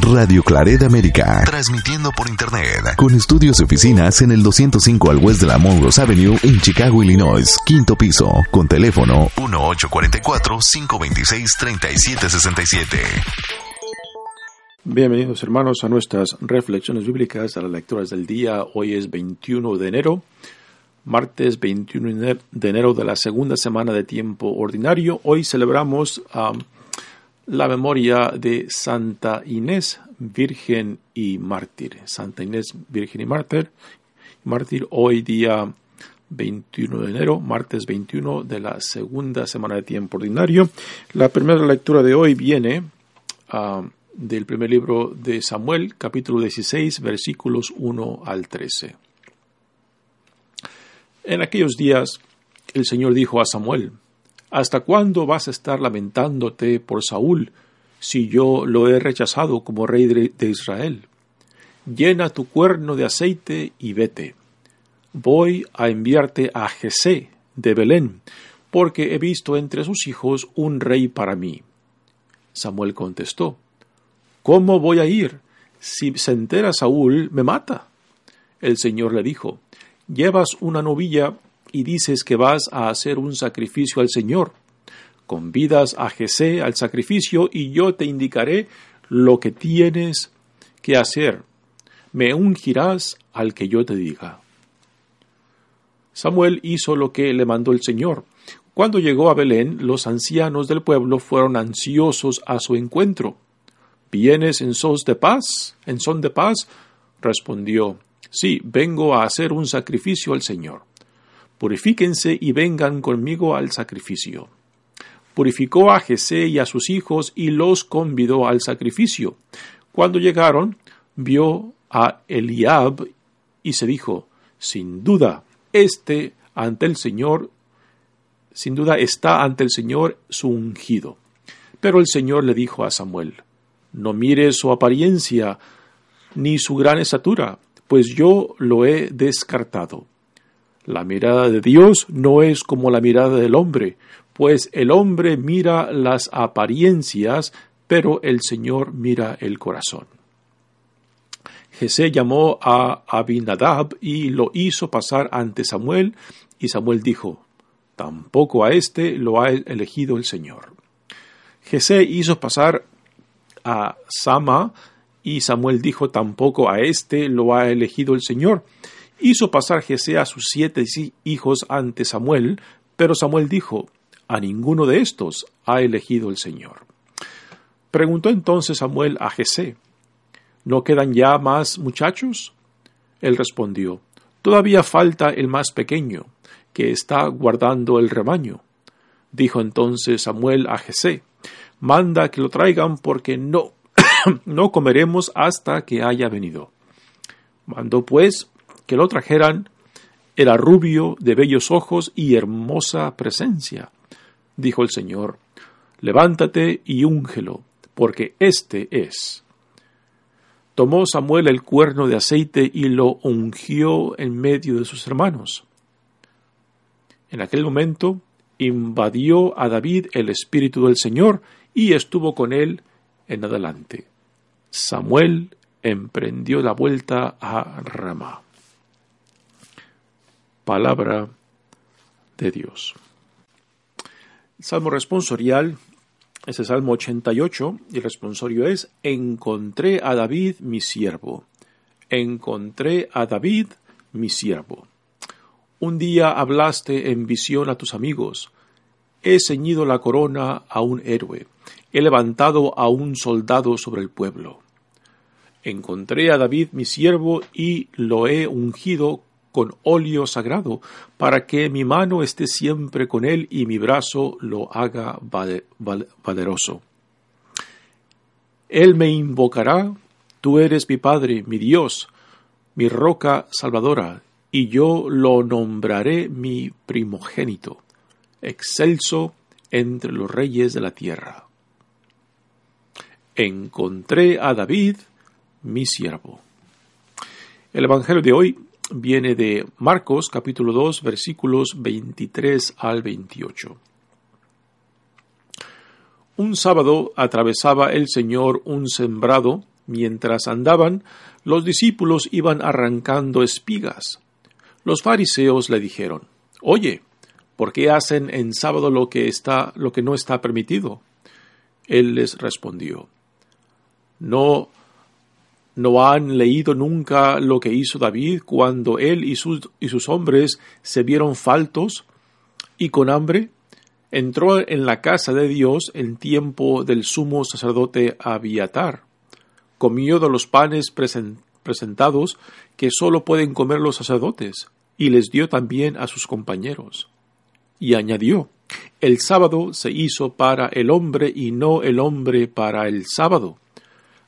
Radio Claret América. Transmitiendo por Internet. Con estudios y oficinas en el 205 al West de la Monroe Avenue en Chicago, Illinois. Quinto piso. Con teléfono 1844-526-3767. Bienvenidos hermanos a nuestras reflexiones bíblicas, a las lecturas del día. Hoy es 21 de enero, martes 21 de enero de la segunda semana de tiempo ordinario. Hoy celebramos um, la memoria de Santa Inés, Virgen y Mártir. Santa Inés, Virgen y Mártir. Mártir hoy día 21 de enero, martes 21 de la segunda semana de tiempo ordinario. La primera lectura de hoy viene a um, del primer libro de Samuel, capítulo 16, versículos 1 al 13. En aquellos días el Señor dijo a Samuel, ¿Hasta cuándo vas a estar lamentándote por Saúl si yo lo he rechazado como rey de Israel? Llena tu cuerno de aceite y vete. Voy a enviarte a Jesé de Belén, porque he visto entre sus hijos un rey para mí. Samuel contestó, ¿Cómo voy a ir? Si se entera Saúl, me mata. El Señor le dijo, Llevas una novilla y dices que vas a hacer un sacrificio al Señor. Convidas a Jesé al sacrificio y yo te indicaré lo que tienes que hacer. Me ungirás al que yo te diga. Samuel hizo lo que le mandó el Señor. Cuando llegó a Belén, los ancianos del pueblo fueron ansiosos a su encuentro. ¿Vienes en sos de paz? ¿En son de paz? Respondió, Sí, vengo a hacer un sacrificio al Señor. Purifíquense y vengan conmigo al sacrificio. Purificó a Jesé y a sus hijos y los convidó al sacrificio. Cuando llegaron, vio a Eliab y se dijo, sin duda, este ante el Señor, sin duda está ante el Señor su ungido. Pero el Señor le dijo a Samuel, no mires su apariencia ni su gran estatura, pues yo lo he descartado. La mirada de Dios no es como la mirada del hombre, pues el hombre mira las apariencias, pero el Señor mira el corazón. Jesé llamó a Abinadab y lo hizo pasar ante Samuel, y Samuel dijo, Tampoco a éste lo ha elegido el Señor. Jesé hizo pasar a Sama, y Samuel dijo tampoco a éste lo ha elegido el Señor. Hizo pasar Jesé a sus siete hijos ante Samuel, pero Samuel dijo, a ninguno de estos ha elegido el Señor. Preguntó entonces Samuel a Jesé, ¿no quedan ya más muchachos? Él respondió, Todavía falta el más pequeño, que está guardando el rebaño. Dijo entonces Samuel a Jesé, manda que lo traigan porque no, no comeremos hasta que haya venido. Mandó pues que lo trajeran, era rubio, de bellos ojos y hermosa presencia. Dijo el Señor, levántate y úngelo, porque éste es. Tomó Samuel el cuerno de aceite y lo ungió en medio de sus hermanos. En aquel momento invadió a David el Espíritu del Señor y estuvo con él en adelante. Samuel emprendió la vuelta a Ramá. Palabra de Dios. Salmo responsorial es el Salmo 88 y el responsorio es Encontré a David mi siervo. Encontré a David mi siervo. Un día hablaste en visión a tus amigos. He ceñido la corona a un héroe. He levantado a un soldado sobre el pueblo. Encontré a David mi siervo y lo he ungido con óleo sagrado, para que mi mano esté siempre con él y mi brazo lo haga valeroso. Él me invocará, tú eres mi Padre, mi Dios, mi roca salvadora, y yo lo nombraré mi primogénito, excelso entre los reyes de la tierra. Encontré a David, mi siervo. El Evangelio de hoy viene de Marcos capítulo 2 versículos 23 al 28. Un sábado atravesaba el Señor un sembrado Mientras andaban, los discípulos iban arrancando espigas. Los fariseos le dijeron, Oye, ¿por qué hacen en sábado lo que está, lo que no está permitido? Él les respondió, No, no han leído nunca lo que hizo David cuando él y sus, y sus hombres se vieron faltos y con hambre. Entró en la casa de Dios en tiempo del sumo sacerdote Abiatar comió de los panes presentados que sólo pueden comer los sacerdotes, y les dio también a sus compañeros. Y añadió, el sábado se hizo para el hombre y no el hombre para el sábado.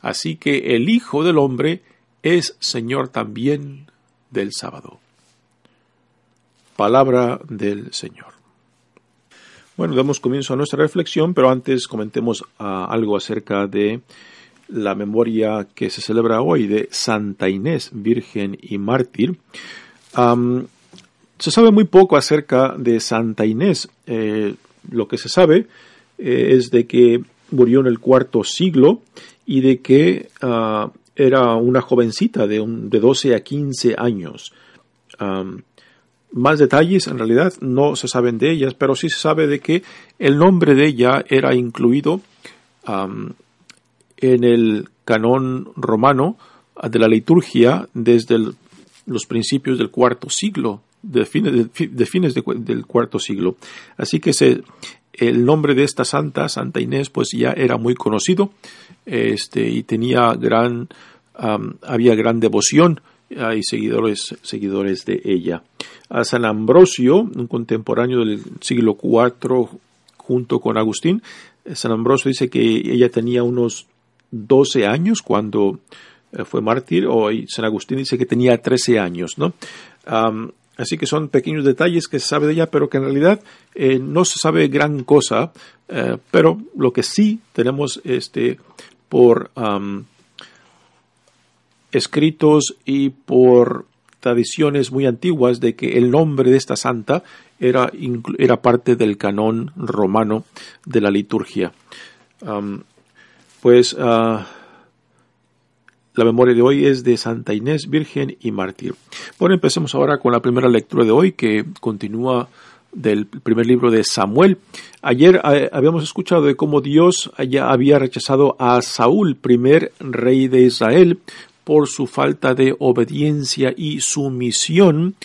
Así que el Hijo del hombre es Señor también del sábado. Palabra del Señor. Bueno, damos comienzo a nuestra reflexión, pero antes comentemos ah, algo acerca de la memoria que se celebra hoy de Santa Inés, Virgen y Mártir. se sabe muy poco acerca de Santa Inés. Eh, lo que se sabe eh, es de que murió en el cuarto siglo y de que ah, era una jovencita de, un, de 12 a 15 años. más detalles en realidad no se saben de ellas, pero sí se sabe de que el nombre de ella era incluido en el canón romano de la liturgia desde los principios del cuarto siglo, de fines, de, fines del cuarto siglo. Así que se, el nombre de esta santa, Santa Inés, pues ya era muy conocido este, y tenía gran, había gran devoción y seguidores, seguidores de ella. A San Ambrosio, un contemporáneo del siglo IV junto con Agustín, San Ambrosio dice que ella tenía unos 12 años cuando eh, fue mártir, o San Agustín dice que tenía 13 años, ¿no? Así que son pequeños detalles que se sabe de ella, pero que en realidad eh, no se sabe gran cosa, eh, pero lo que sí tenemos este, por escritos y por tradiciones muy antiguas de que el nombre de esta santa era, era parte del canón romano de la liturgia. Pues ah, la memoria de hoy es de Santa Inés, Virgen y Mártir. Bueno, empecemos ahora con la primera lectura de hoy que continúa del primer libro de Samuel. Ayer ah, habíamos escuchado de cómo Dios ya había rechazado a Saúl, primer rey de Israel, por su falta de obediencia y sumisión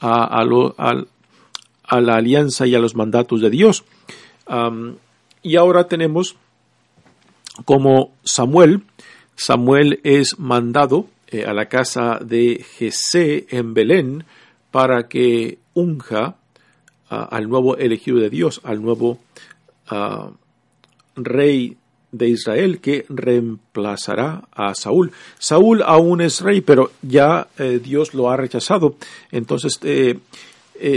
a, la alianza y a los mandatos de Dios. y ahora tenemos como Samuel, Samuel es mandado eh, a la casa de Jesé en Belén para que unja al nuevo elegido de Dios, al nuevo rey de Israel que reemplazará a Saúl. Saúl aún es rey, pero ya eh, Dios lo ha rechazado. Entonces, eh,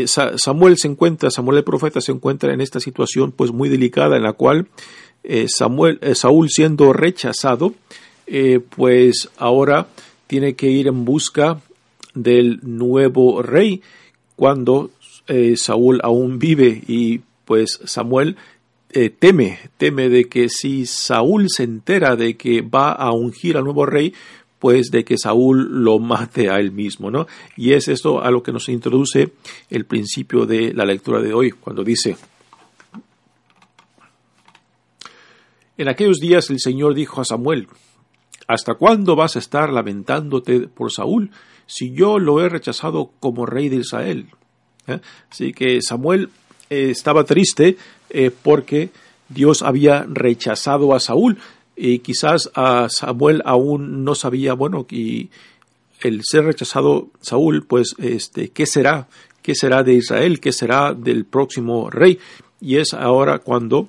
Samuel se encuentra, Samuel el profeta se encuentra en esta situación pues muy delicada en la cual Samuel, Saúl siendo rechazado, eh, pues ahora tiene que ir en busca del nuevo rey cuando Saúl aún vive y pues Samuel teme, teme de que si Saúl se entera de que va a ungir al nuevo rey, pues de que Saúl lo mate a él mismo, ¿no? Y es esto a lo que nos introduce el principio de la lectura de hoy, cuando dice, En aquellos días el Señor dijo a Samuel, ¿Hasta cuándo vas a estar lamentándote por Saúl si yo lo he rechazado como rey de Israel? ¿Eh? Así que Samuel eh, estaba triste eh, porque Dios había rechazado a Saúl y quizás a Samuel aún no sabía, bueno, que el ser rechazado Saúl, pues, este, ¿qué será? ¿Qué será de Israel? ¿Qué será del próximo rey? Y es ahora cuando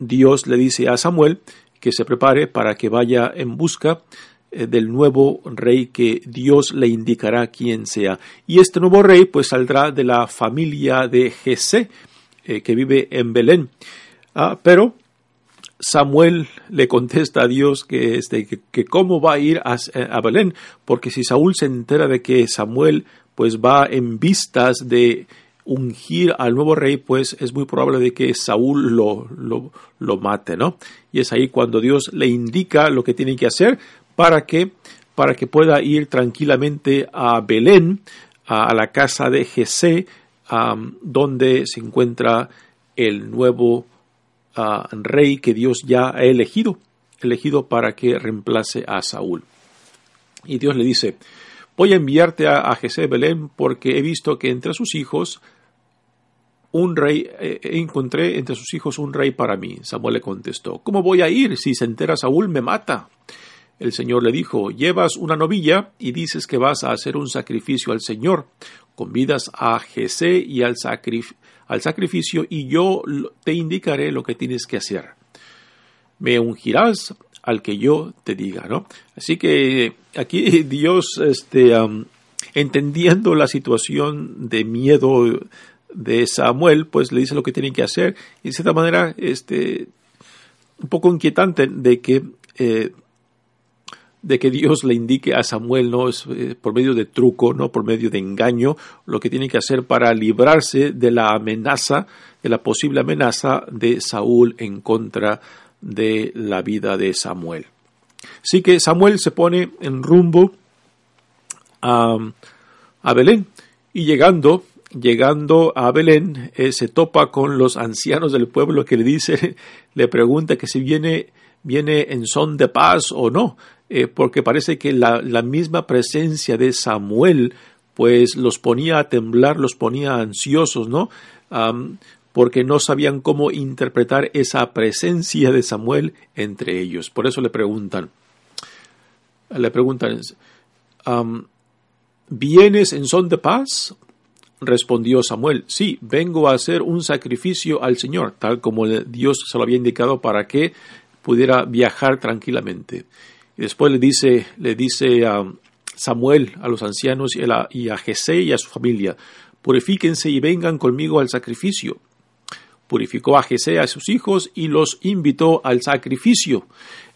Dios le dice a Samuel que se prepare para que vaya en busca eh, del nuevo rey que Dios le indicará quién sea. Y este nuevo rey pues saldrá de la familia de Jesé eh, que vive en Belén. Ah, pero Samuel le contesta a Dios que, este, que, cómo va a ir a, a, Belén, porque si Saúl se entera de que Samuel pues va en vistas de ungir al nuevo rey, pues es muy probable de que Saúl lo, lo, mate, ¿no? Y es ahí cuando Dios le indica lo que tiene que hacer para que, para que pueda ir tranquilamente a Belén, a, la casa de Jesé, donde se encuentra el nuevo ah, rey que Dios ya ha elegido, elegido para que reemplace a Saúl. Y Dios le dice, voy a enviarte a, a Belén porque he visto que entre sus hijos un rey, eh, encontré entre sus hijos un rey para mí. Samuel le contestó, ¿cómo voy a ir? Si se entera Saúl me mata. El Señor le dijo, llevas una novilla y dices que vas a hacer un sacrificio al Señor. Convidas a Jesé y al, al sacrificio y yo te indicaré lo que tienes que hacer. Me ungirás al que yo te diga, ¿no? Así que aquí Dios, este, entendiendo la situación de miedo de Samuel, pues le dice lo que tiene que hacer. Y de cierta manera, este, un poco inquietante de que eh, de que Dios le indique a Samuel, no es eh, por medio de truco, no por medio de engaño, lo que tiene que hacer para librarse de la amenaza, de la posible amenaza de Saúl en contra de la vida de Samuel. Así que Samuel se pone en rumbo a, Belén y llegando, llegando a Belén, eh, se topa con los ancianos del pueblo que le dice, le pregunta que si viene, viene en son de paz o no, eh, porque parece que la, misma presencia de Samuel pues los ponía a temblar, los ponía ansiosos, ¿no? porque no sabían cómo interpretar esa presencia de Samuel entre ellos. Por eso le preguntan, le preguntan, ¿vienes en son de paz? Respondió Samuel, sí, vengo a hacer un sacrificio al Señor, tal como Dios se lo había indicado para que pudiera viajar tranquilamente. Y después le dice, le dice a Samuel, a los ancianos y a, y y a su familia, purifíquense y vengan conmigo al sacrificio purificó a Jesé a sus hijos y los invitó al sacrificio.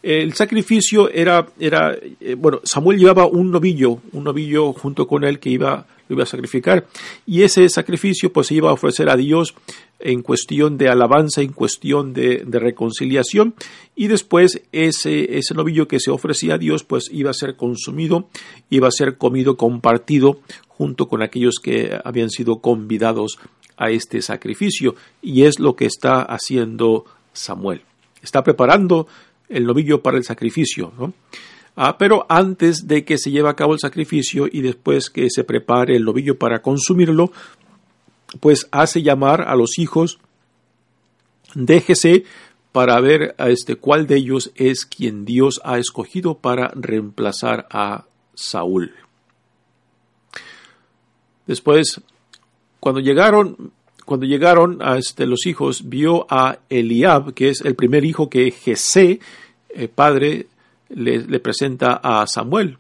El sacrificio era, era eh, bueno, Samuel llevaba un novillo, un novillo junto con él que iba, lo iba a sacrificar. Y ese sacrificio pues se iba a ofrecer a Dios en cuestión de alabanza, en cuestión de, de reconciliación. Y después ese, ese novillo que se ofrecía a Dios pues iba a ser consumido, iba a ser comido, compartido junto con aquellos que habían sido convidados a este sacrificio y es lo que está haciendo Samuel. Está preparando el novillo para el sacrificio, ¿no? Ah, pero antes de que se lleve a cabo el sacrificio y después que se prepare el novillo para consumirlo, pues hace llamar a los hijos, déjese para ver a este cuál de ellos es quien Dios ha escogido para reemplazar a Saúl. Después cuando llegaron, cuando llegaron a este, los hijos, vio a Eliab, que es el primer hijo que Jesé, eh, padre, le, presenta a Samuel.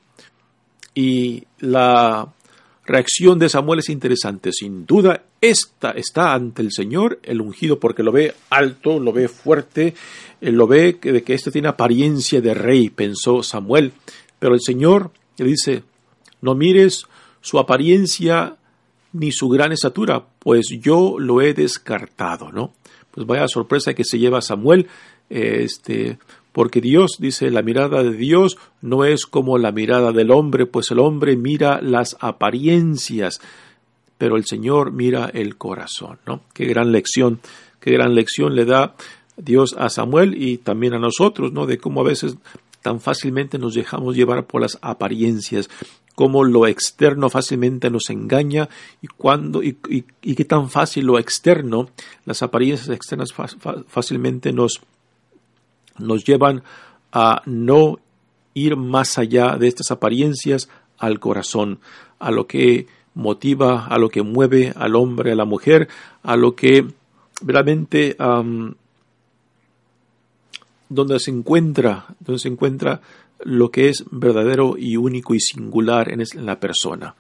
Y la reacción de Samuel es interesante. Sin duda, esta está ante el Señor, el ungido, porque lo ve alto, lo ve fuerte, eh, lo ve de que éste tiene apariencia de rey, pensó Samuel. Pero el Señor le dice, no mires su apariencia ni su gran estatura, pues yo lo he descartado, ¿no? Pues vaya sorpresa que se lleva Samuel, este, porque Dios dice, la mirada de Dios no es como la mirada del hombre, pues el hombre mira las apariencias, pero el Señor mira el corazón, ¿no? Qué gran lección, qué gran lección le da Dios a Samuel y también a nosotros, ¿no? De cómo a veces tan fácilmente nos dejamos llevar por las apariencias, cómo lo externo fácilmente nos engaña y cuando y, qué tan fácil lo externo, las apariencias externas fácilmente nos, nos llevan a no ir más allá de estas apariencias al corazón, a lo que motiva, a lo que mueve al hombre, a la mujer, a lo que realmente donde se encuentra, donde se encuentra lo que es verdadero y único y singular en la persona.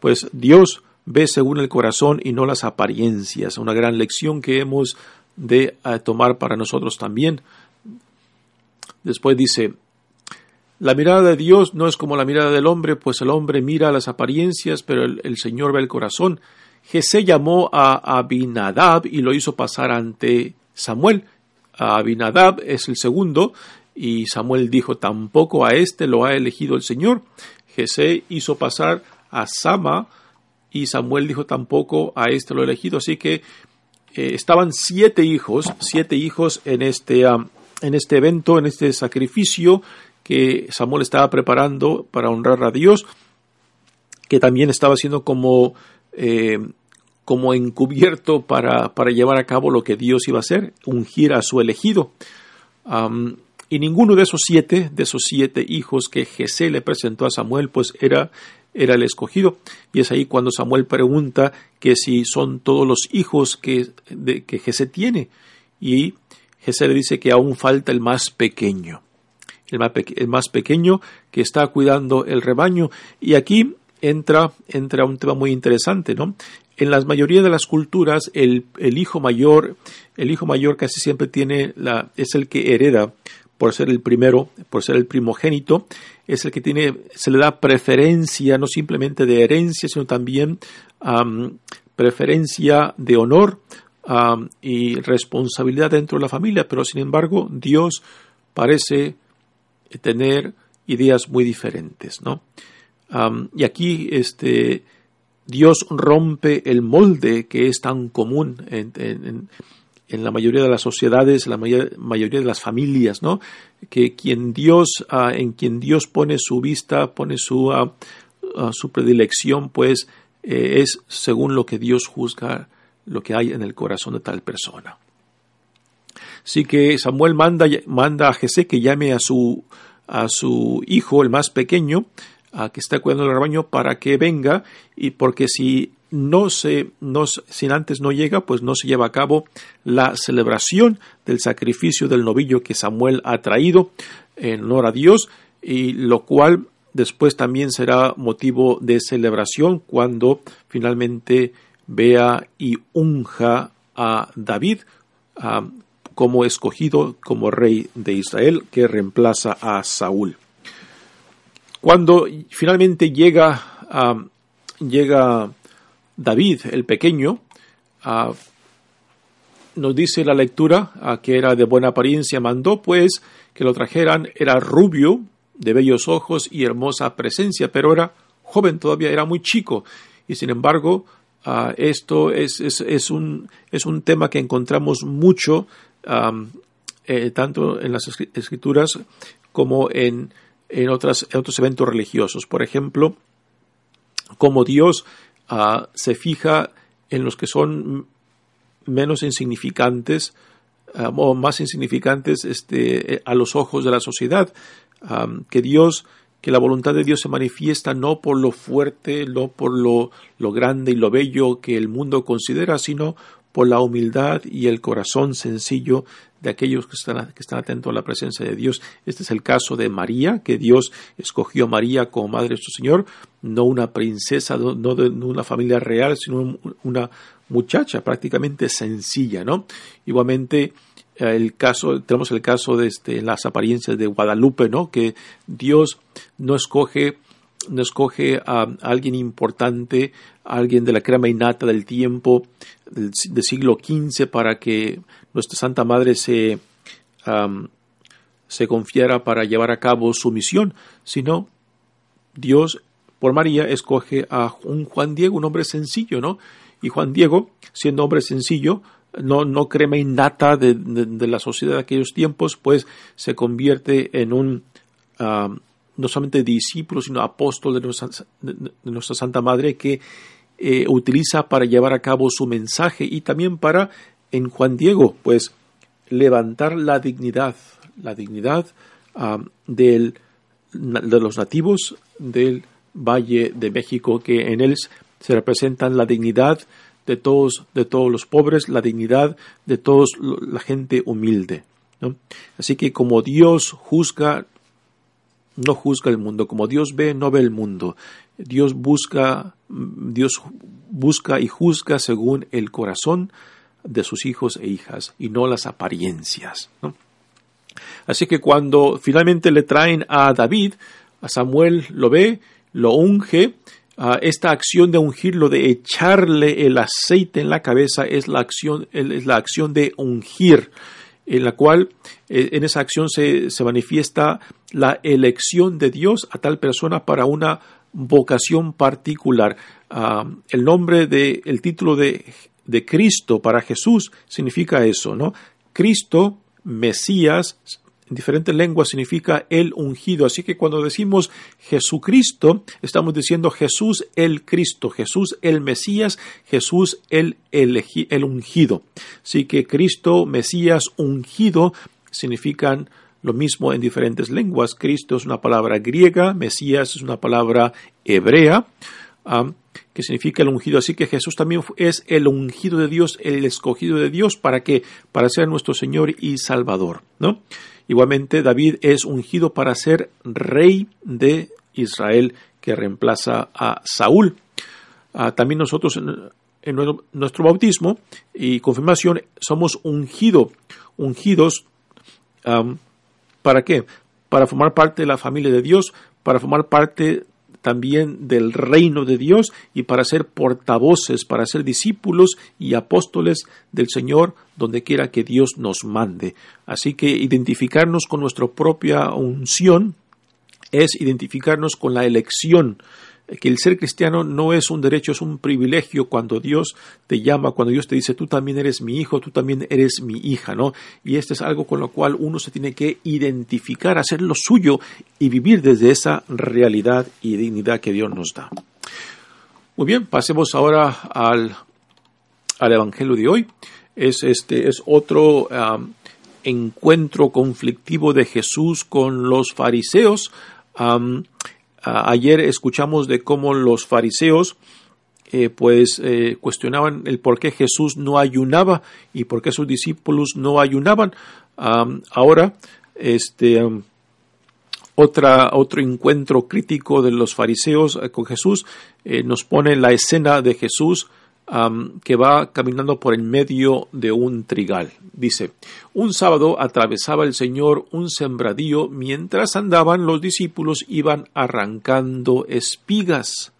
Pues Dios ve según el corazón y no las apariencias, una gran lección que hemos de eh, tomar para nosotros también. Después dice, la mirada de Dios no es como la mirada del hombre, pues el hombre mira las apariencias, pero el, Señor ve el corazón. Jesé llamó a Abinadab y lo hizo pasar ante Samuel. Abinadab es el segundo y Samuel dijo, tampoco a este lo ha elegido el Señor. Jesé hizo pasar a Sama y Samuel dijo, tampoco a este lo ha elegido. Así que eh, estaban siete hijos, siete hijos en este, en este evento, en este sacrificio que Samuel estaba preparando para honrar a Dios, que también estaba siendo como, eh, como encubierto para, para, llevar a cabo lo que Dios iba a hacer, ungir a su elegido. y ninguno de esos siete, de esos siete hijos que Jesé le presentó a Samuel, pues era, era el escogido. Y es ahí cuando Samuel pregunta que si son todos los hijos que, de, que Jesé tiene. Y Jesé le dice que aún falta el más pequeño el más, pequeño que está cuidando el rebaño. Y aquí entra, entra un tema muy interesante, ¿no? En la mayoría de las culturas, el, hijo mayor, el hijo mayor casi siempre tiene la, es el que hereda por ser el primero, por ser el primogénito, es el que tiene, se le da preferencia, no simplemente de herencia, sino también preferencia de honor y responsabilidad dentro de la familia. Pero sin embargo, Dios parece tener ideas muy diferentes, ¿no? Y aquí este, Dios rompe el molde que es tan común en, en, la mayoría de las sociedades, la mayoría de las familias, ¿no? Que quien Dios, ah, en quien Dios pone su vista, pone su, ah, su predilección, pues eh, es según lo que Dios juzga lo que hay en el corazón de tal persona. Así que Samuel manda, manda a Jesé que llame a su, a su hijo, el más pequeño, que está cuidando el rebaño, para que venga, y porque si no se, no, si antes no llega, pues no se lleva a cabo la celebración del sacrificio del novillo que Samuel ha traído en honor a Dios, y lo cual después también será motivo de celebración cuando finalmente vea y unja a David como escogido como rey de Israel que reemplaza a Saúl. Cuando finalmente llega, llega David el pequeño, nos dice la lectura que era de buena apariencia, mandó pues que lo trajeran, era rubio, de bellos ojos y hermosa presencia, pero era joven todavía, era muy chico, y sin embargo, esto es, es, un, es un tema que encontramos mucho eh, tanto en las escrituras como en, en, otras, otros eventos religiosos. Por ejemplo, como Dios ah, se fija en los que son menos insignificantes ah, o más insignificantes este, a los ojos de la sociedad, que Dios que la voluntad de Dios se manifiesta no por lo fuerte, no por lo, lo, grande y lo bello que el mundo considera, sino por la humildad y el corazón sencillo de aquellos que están, que están atentos a la presencia de Dios. Este es el caso de María, que Dios escogió a María como madre de su Señor, no una princesa, no de una familia real, sino una muchacha prácticamente sencilla, ¿no? Igualmente, el caso, tenemos el caso de este, las apariencias de Guadalupe, ¿no? Que Dios no escoge no escoge a alguien importante, a alguien de la crema innata del tiempo, del, siglo XV, para que nuestra Santa Madre se, se confiara para llevar a cabo su misión, sino Dios, por María, escoge a un Juan Diego, un hombre sencillo, ¿no? Y Juan Diego, siendo hombre sencillo, no, no crema innata de, de, la sociedad de aquellos tiempos, pues se convierte en un no solamente discípulo, sino apóstol de nuestra, Santa Madre que eh, utiliza para llevar a cabo su mensaje y también para, en Juan Diego, pues levantar la dignidad, la dignidad ah, del, de los nativos del Valle de México, que en él se representan la dignidad de todos, de todos los pobres, la dignidad de toda la gente humilde. Así que como Dios juzga no juzga el mundo. Como Dios ve, no ve el mundo. Dios busca, Dios busca y juzga según el corazón de sus hijos e hijas y no las apariencias. Así que cuando finalmente le traen a David, a Samuel lo ve, lo unge, Ah, esta acción de ungirlo, de echarle el aceite en la cabeza, es la acción, es la acción de ungir, en la cual eh, en esa acción se, manifiesta la elección de Dios a tal persona para una vocación particular. Ah, el nombre de, el título de, de Cristo para Jesús significa eso, ¿no? Cristo, Mesías, en diferentes lenguas significa el ungido. Así que cuando decimos Jesucristo, estamos diciendo Jesús el Cristo, Jesús el Mesías, Jesús el, el ungido. Así que Cristo, Mesías, ungido significan lo mismo en diferentes lenguas. Cristo es una palabra griega, Mesías es una palabra hebrea. que significa el ungido. Así que Jesús también es el ungido de Dios, el escogido de Dios, ¿para qué? Para ser nuestro Señor y Salvador, ¿no? Igualmente, David es ungido para ser rey de Israel que reemplaza a Saúl. Ah, también nosotros en, nuestro, bautismo y confirmación somos ungidos, ungidos ¿para qué? Para formar parte de la familia de Dios, para formar parte también del reino de Dios y para ser portavoces, para ser discípulos y apóstoles del Señor donde quiera que Dios nos mande. Así que identificarnos con nuestra propia unción es identificarnos con la elección que el ser cristiano no es un derecho, es un privilegio cuando Dios te llama, cuando Dios te dice, tú también eres mi hijo, tú también eres mi hija, ¿no? Y este es algo con lo cual uno se tiene que identificar, hacer lo suyo y vivir desde esa realidad y dignidad que Dios nos da. Muy bien, pasemos ahora al, al Evangelio de hoy. Es, este, es otro encuentro conflictivo de Jesús con los fariseos. Ayer escuchamos de cómo los fariseos eh, pues eh, cuestionaban el por qué Jesús no ayunaba y por qué sus discípulos no ayunaban. ahora, este, otra, otro encuentro crítico de los fariseos eh, con Jesús nos pone la escena de Jesús que va caminando por el medio de un trigal. Dice, un sábado atravesaba el Señor un sembradío, mientras andaban los discípulos iban arrancando espigas.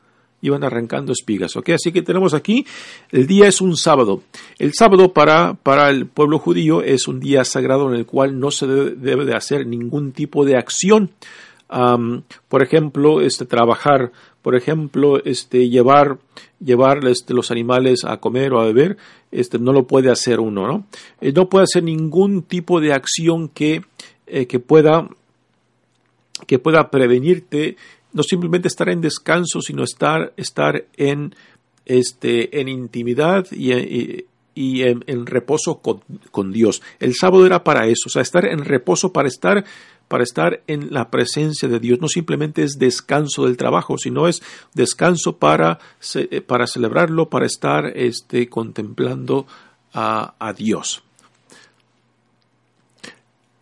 Iban arrancando espigas, ¿ok? Así que tenemos aquí, el día es un sábado. El sábado para, para el pueblo judío es un día sagrado en el cual no se debe de hacer ningún tipo de acción por ejemplo, este, trabajar, por ejemplo, este, llevar, llevar este, los animales a comer o a beber, este, no lo puede hacer uno, ¿no? Eh, no puede hacer ningún tipo de acción que, eh, que pueda que pueda prevenirte no simplemente estar en descanso, sino estar, estar en, este, en intimidad y, y, en, reposo con, con, Dios. El sábado era para eso, o sea, estar en reposo para estar para estar en la presencia de Dios. No simplemente es descanso del trabajo, sino es descanso para, eh, para celebrarlo, para estar este, contemplando a, Dios.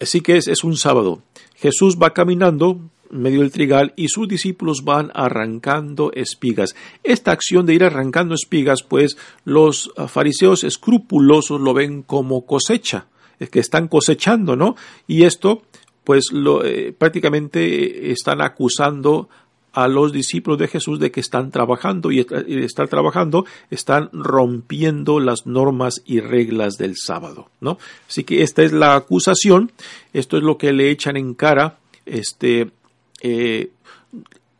Así que es, es un sábado. Jesús va caminando en medio del trigal y sus discípulos van arrancando espigas. Esta acción de ir arrancando espigas, pues los fariseos escrupulosos lo ven como cosecha, es que están cosechando, ¿no? Y esto pues eh, prácticamente están acusando a los discípulos de Jesús de que están trabajando y, estar trabajando están rompiendo las normas y reglas del sábado, ¿no? Así que esta es la acusación, esto es lo que le echan en cara, este, eh,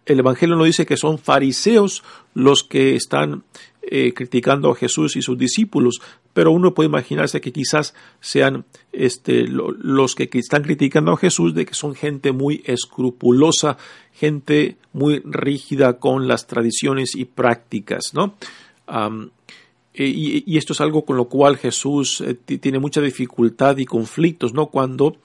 el Evangelio no dice que son fariseos los que están eh, criticando a Jesús y sus discípulos, pero uno puede imaginarse que quizás sean este, los que están criticando a Jesús de que son gente muy escrupulosa, gente muy rígida con las tradiciones y prácticas, ¿no? y, esto es algo con lo cual Jesús eh, tiene mucha dificultad y conflictos, ¿no? Cuando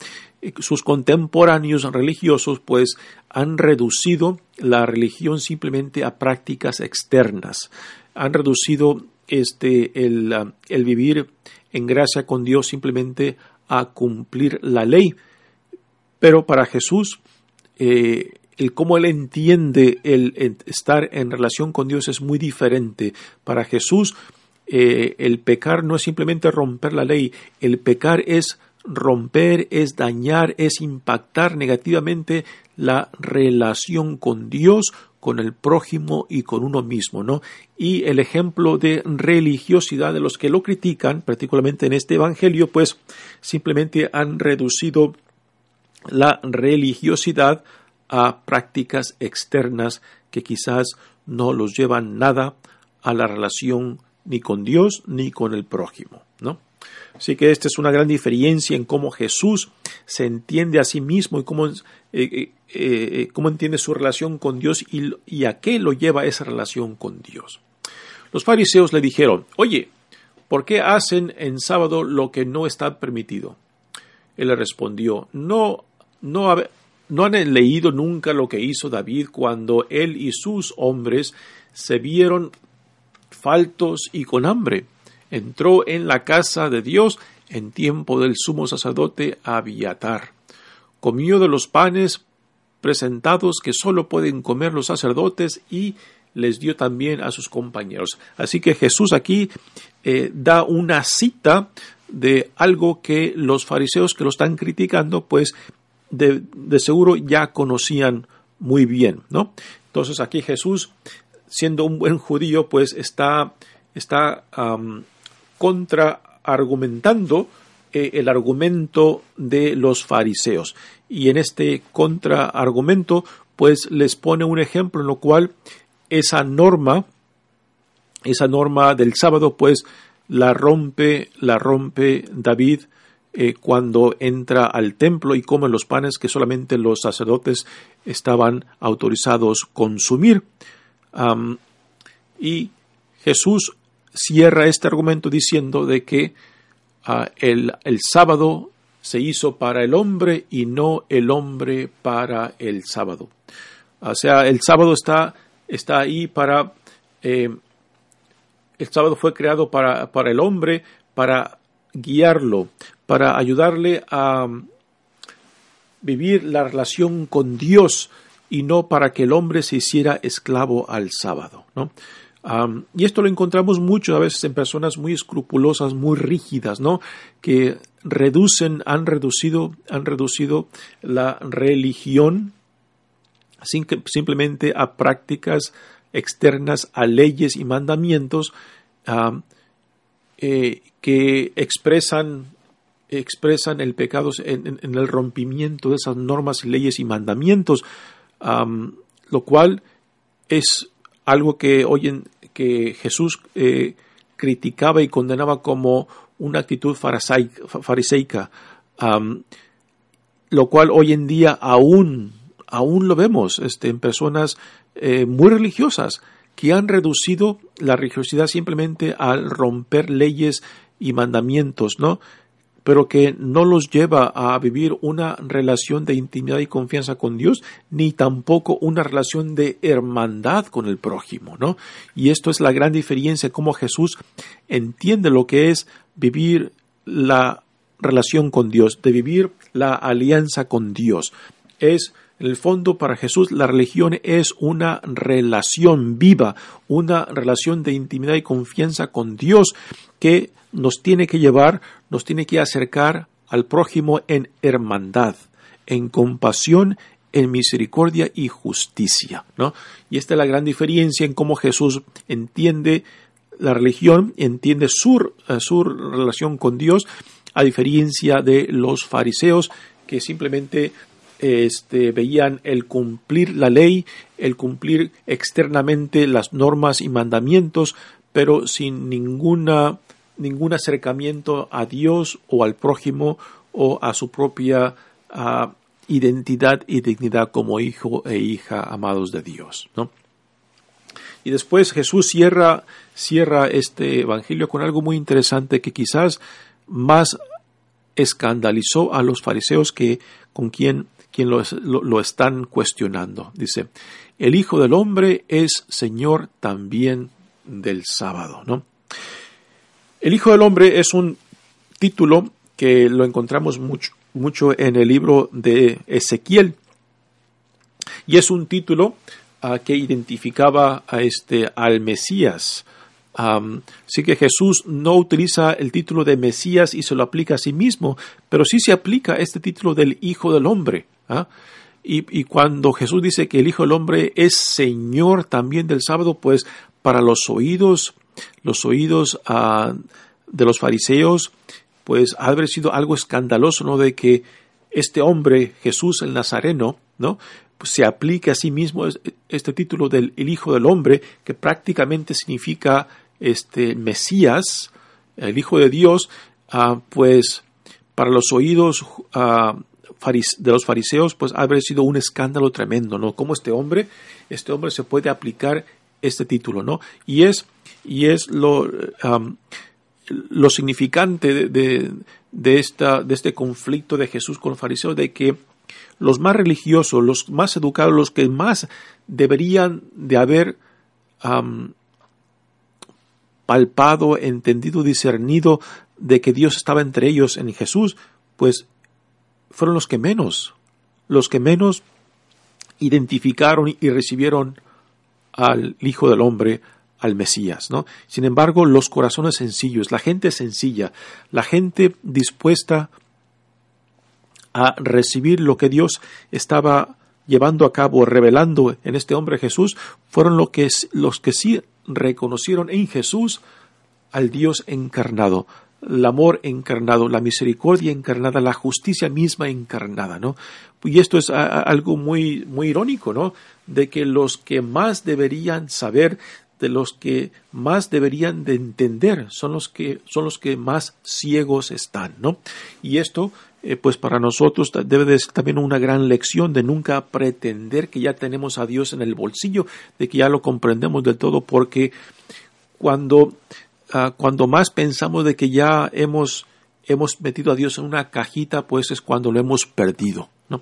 eh, sus contemporáneos religiosos pues han reducido la religión simplemente a prácticas externas han reducido este, el, el vivir en gracia con Dios simplemente a cumplir la ley. Pero para Jesús, eh, el cómo él entiende el, estar en relación con Dios es muy diferente. Para Jesús, eh, el pecar no es simplemente romper la ley, el pecar es romper, es dañar, es impactar negativamente la relación con Dios, con el prójimo y con uno mismo, ¿no? Y el ejemplo de religiosidad de los que lo critican, particularmente en este evangelio, pues simplemente han reducido la religiosidad a prácticas externas que quizás no los llevan nada a la relación ni con Dios ni con el prójimo, ¿no? Así que esta es una gran diferencia en cómo Jesús se entiende a sí mismo y cómo, eh, eh, eh, cómo entiende su relación con Dios y, a qué lo lleva esa relación con Dios. Los fariseos le dijeron, oye, ¿por qué hacen en sábado lo que no está permitido? Él le respondió, no, no han leído nunca lo que hizo David cuando él y sus hombres se vieron faltos y con hambre entró en la casa de Dios en tiempo del sumo sacerdote Abiatar. Comió de los panes presentados que sólo pueden comer los sacerdotes y les dio también a sus compañeros. Así que Jesús aquí eh, da una cita de algo que los fariseos que lo están criticando, pues de, seguro ya conocían muy bien, ¿no? Entonces aquí Jesús, siendo un buen judío, pues está, está contraargumentando eh, el argumento de los fariseos. Y en este contraargumento, pues les pone un ejemplo en lo cual esa norma, esa norma del sábado, pues la rompe, la rompe David eh, cuando entra al templo y come los panes que solamente los sacerdotes estaban autorizados consumir. y Jesús cierra este argumento diciendo de que ah, el, el, sábado se hizo para el hombre y no el hombre para el sábado. O sea, el sábado está, está ahí para... Eh, el sábado fue creado para, para el hombre, para guiarlo, para ayudarle a vivir la relación con Dios y no para que el hombre se hiciera esclavo al sábado. ¿no? Y esto lo encontramos mucho a veces en personas muy escrupulosas, muy rígidas, ¿no? Que reducen, han reducido, han reducido la religión simplemente a prácticas externas, a leyes y mandamientos eh, que expresan expresan el pecado en, el rompimiento de esas normas, leyes y mandamientos, lo cual es algo que hoy en, que Jesús eh, criticaba y condenaba como una actitud fariseica, lo cual hoy en día aún, aún lo vemos este, en personas eh, muy religiosas que han reducido la religiosidad simplemente al romper leyes y mandamientos, ¿no? Pero que no los lleva a vivir una relación de intimidad y confianza con Dios, ni tampoco una relación de hermandad con el prójimo, ¿no? Y esto es la gran diferencia, cómo Jesús entiende lo que es vivir la relación con Dios, de vivir la alianza con Dios. Es en el fondo, para Jesús, la religión es una relación viva, una relación de intimidad y confianza con Dios que nos tiene que llevar, nos tiene que acercar al prójimo en hermandad, en compasión, en misericordia y justicia. ¿no? Y esta es la gran diferencia en cómo Jesús entiende la religión, entiende su, eh, su relación con Dios, a diferencia de los fariseos que simplemente este, veían el cumplir la ley, el cumplir externamente las normas y mandamientos, pero sin ninguna ningún acercamiento a Dios o al prójimo o a su propia identidad y dignidad como hijo e hija amados de Dios. ¿no? Y después Jesús cierra, cierra este Evangelio con algo muy interesante que quizás más escandalizó a los fariseos que con quien, quien lo, lo están cuestionando. Dice, el Hijo del Hombre es Señor también del sábado. ¿no? El Hijo del Hombre es un título que lo encontramos mucho, mucho en el libro de Ezequiel y es un título uh, que identificaba a este, al Mesías. Así que Jesús no utiliza el título de Mesías y se lo aplica a sí mismo, pero sí se aplica este título del Hijo del Hombre. ¿ah? Y, cuando Jesús dice que el Hijo del Hombre es Señor también del sábado, pues para los oídos, los oídos ah, de los fariseos, pues ha haber sido algo escandaloso, ¿no? De que este hombre, Jesús el Nazareno, ¿no? Pues se aplique a sí mismo este título del el Hijo del Hombre, que prácticamente significa este Mesías, el Hijo de Dios, ah, pues para los oídos ah, de los fariseos, pues ha sido un escándalo tremendo, ¿no? Cómo este hombre, este hombre se puede aplicar este título, ¿no? Y es, y es lo, lo significante de, de, esta, de este conflicto de Jesús con los fariseos, de que los más religiosos, los más educados, los que más deberían de haber palpado, entendido, discernido de que Dios estaba entre ellos en Jesús, pues fueron los que menos, los que menos identificaron y recibieron al Hijo del Hombre, al Mesías, ¿no? Sin embargo, los corazones sencillos, la gente sencilla, la gente dispuesta a recibir lo que Dios estaba llevando a cabo, revelando en este hombre Jesús, fueron los que, los que sí reconocieron en Jesús al Dios encarnado, el amor encarnado, la misericordia encarnada, la justicia misma encarnada, ¿no? Y esto es algo muy, muy irónico, ¿no? De que los que más deberían saber, de los que más deberían de entender, son los que, son los que más ciegos están, ¿no? Y esto, eh, pues para nosotros debe de ser también una gran lección de nunca pretender que ya tenemos a Dios en el bolsillo, de que ya lo comprendemos del todo, porque cuando Ah, cuando más pensamos de que ya hemos, hemos metido a Dios en una cajita, pues es cuando lo hemos perdido. ¿no?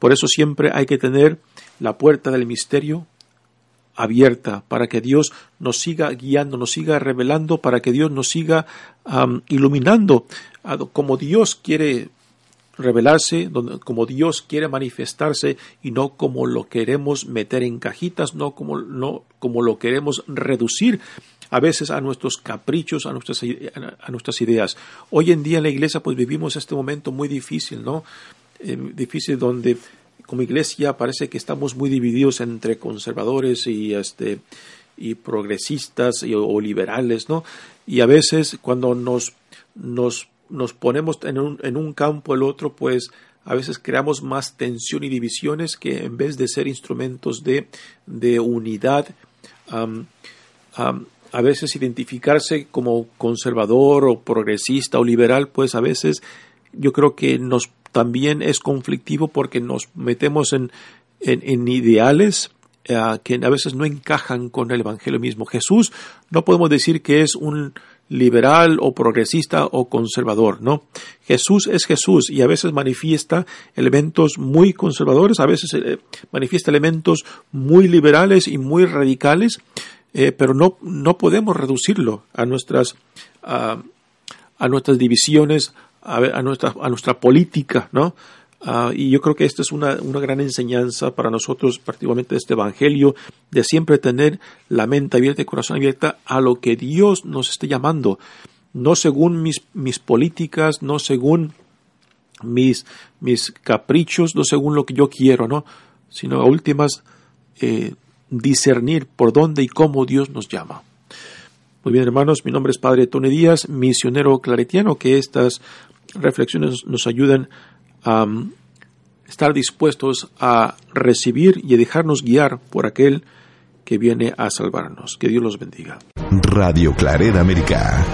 Por eso siempre hay que tener la puerta del misterio abierta para que Dios nos siga guiando, nos siga revelando, para que Dios nos siga iluminando como Dios quiere revelarse, como Dios quiere manifestarse y no como lo queremos meter en cajitas, no como, no como lo queremos reducir a veces a nuestros caprichos, a nuestras, a nuestras ideas. Hoy en día en la iglesia pues vivimos este momento muy difícil, ¿no? Eh, difícil donde como iglesia parece que estamos muy divididos entre conservadores y este y progresistas o liberales, ¿no? Y a veces cuando nos, nos, nos ponemos en un, en un campo el otro, pues a veces creamos más tensión y divisiones que en vez de ser instrumentos de, de unidad, a veces identificarse como conservador o progresista o liberal, pues a veces yo creo que nos también es conflictivo porque nos metemos en, en, ideales eh, que a veces no encajan con el Evangelio mismo. Jesús no podemos decir que es un liberal o progresista o conservador, ¿no? Jesús es Jesús y a veces manifiesta elementos muy conservadores, a veces eh, manifiesta elementos muy liberales y muy radicales, eh, pero no, no podemos reducirlo a nuestras, a, nuestras divisiones, a, nuestra, a nuestra política, ¿no? Ah, y yo creo que esta es una, una, gran enseñanza para nosotros, particularmente este Evangelio, de siempre tener la mente abierta y el corazón abierta a lo que Dios nos esté llamando, no según mis, mis políticas, no según mis, mis caprichos, no según lo que yo quiero, ¿no? sino a últimas eh, discernir por dónde y cómo Dios nos llama. Muy bien, hermanos, mi nombre es Padre Tony Díaz, misionero claretiano, que estas reflexiones nos ayuden a um, estar dispuestos a recibir y a dejarnos guiar por aquel que viene a salvarnos. Que Dios los bendiga. Radio Claret América.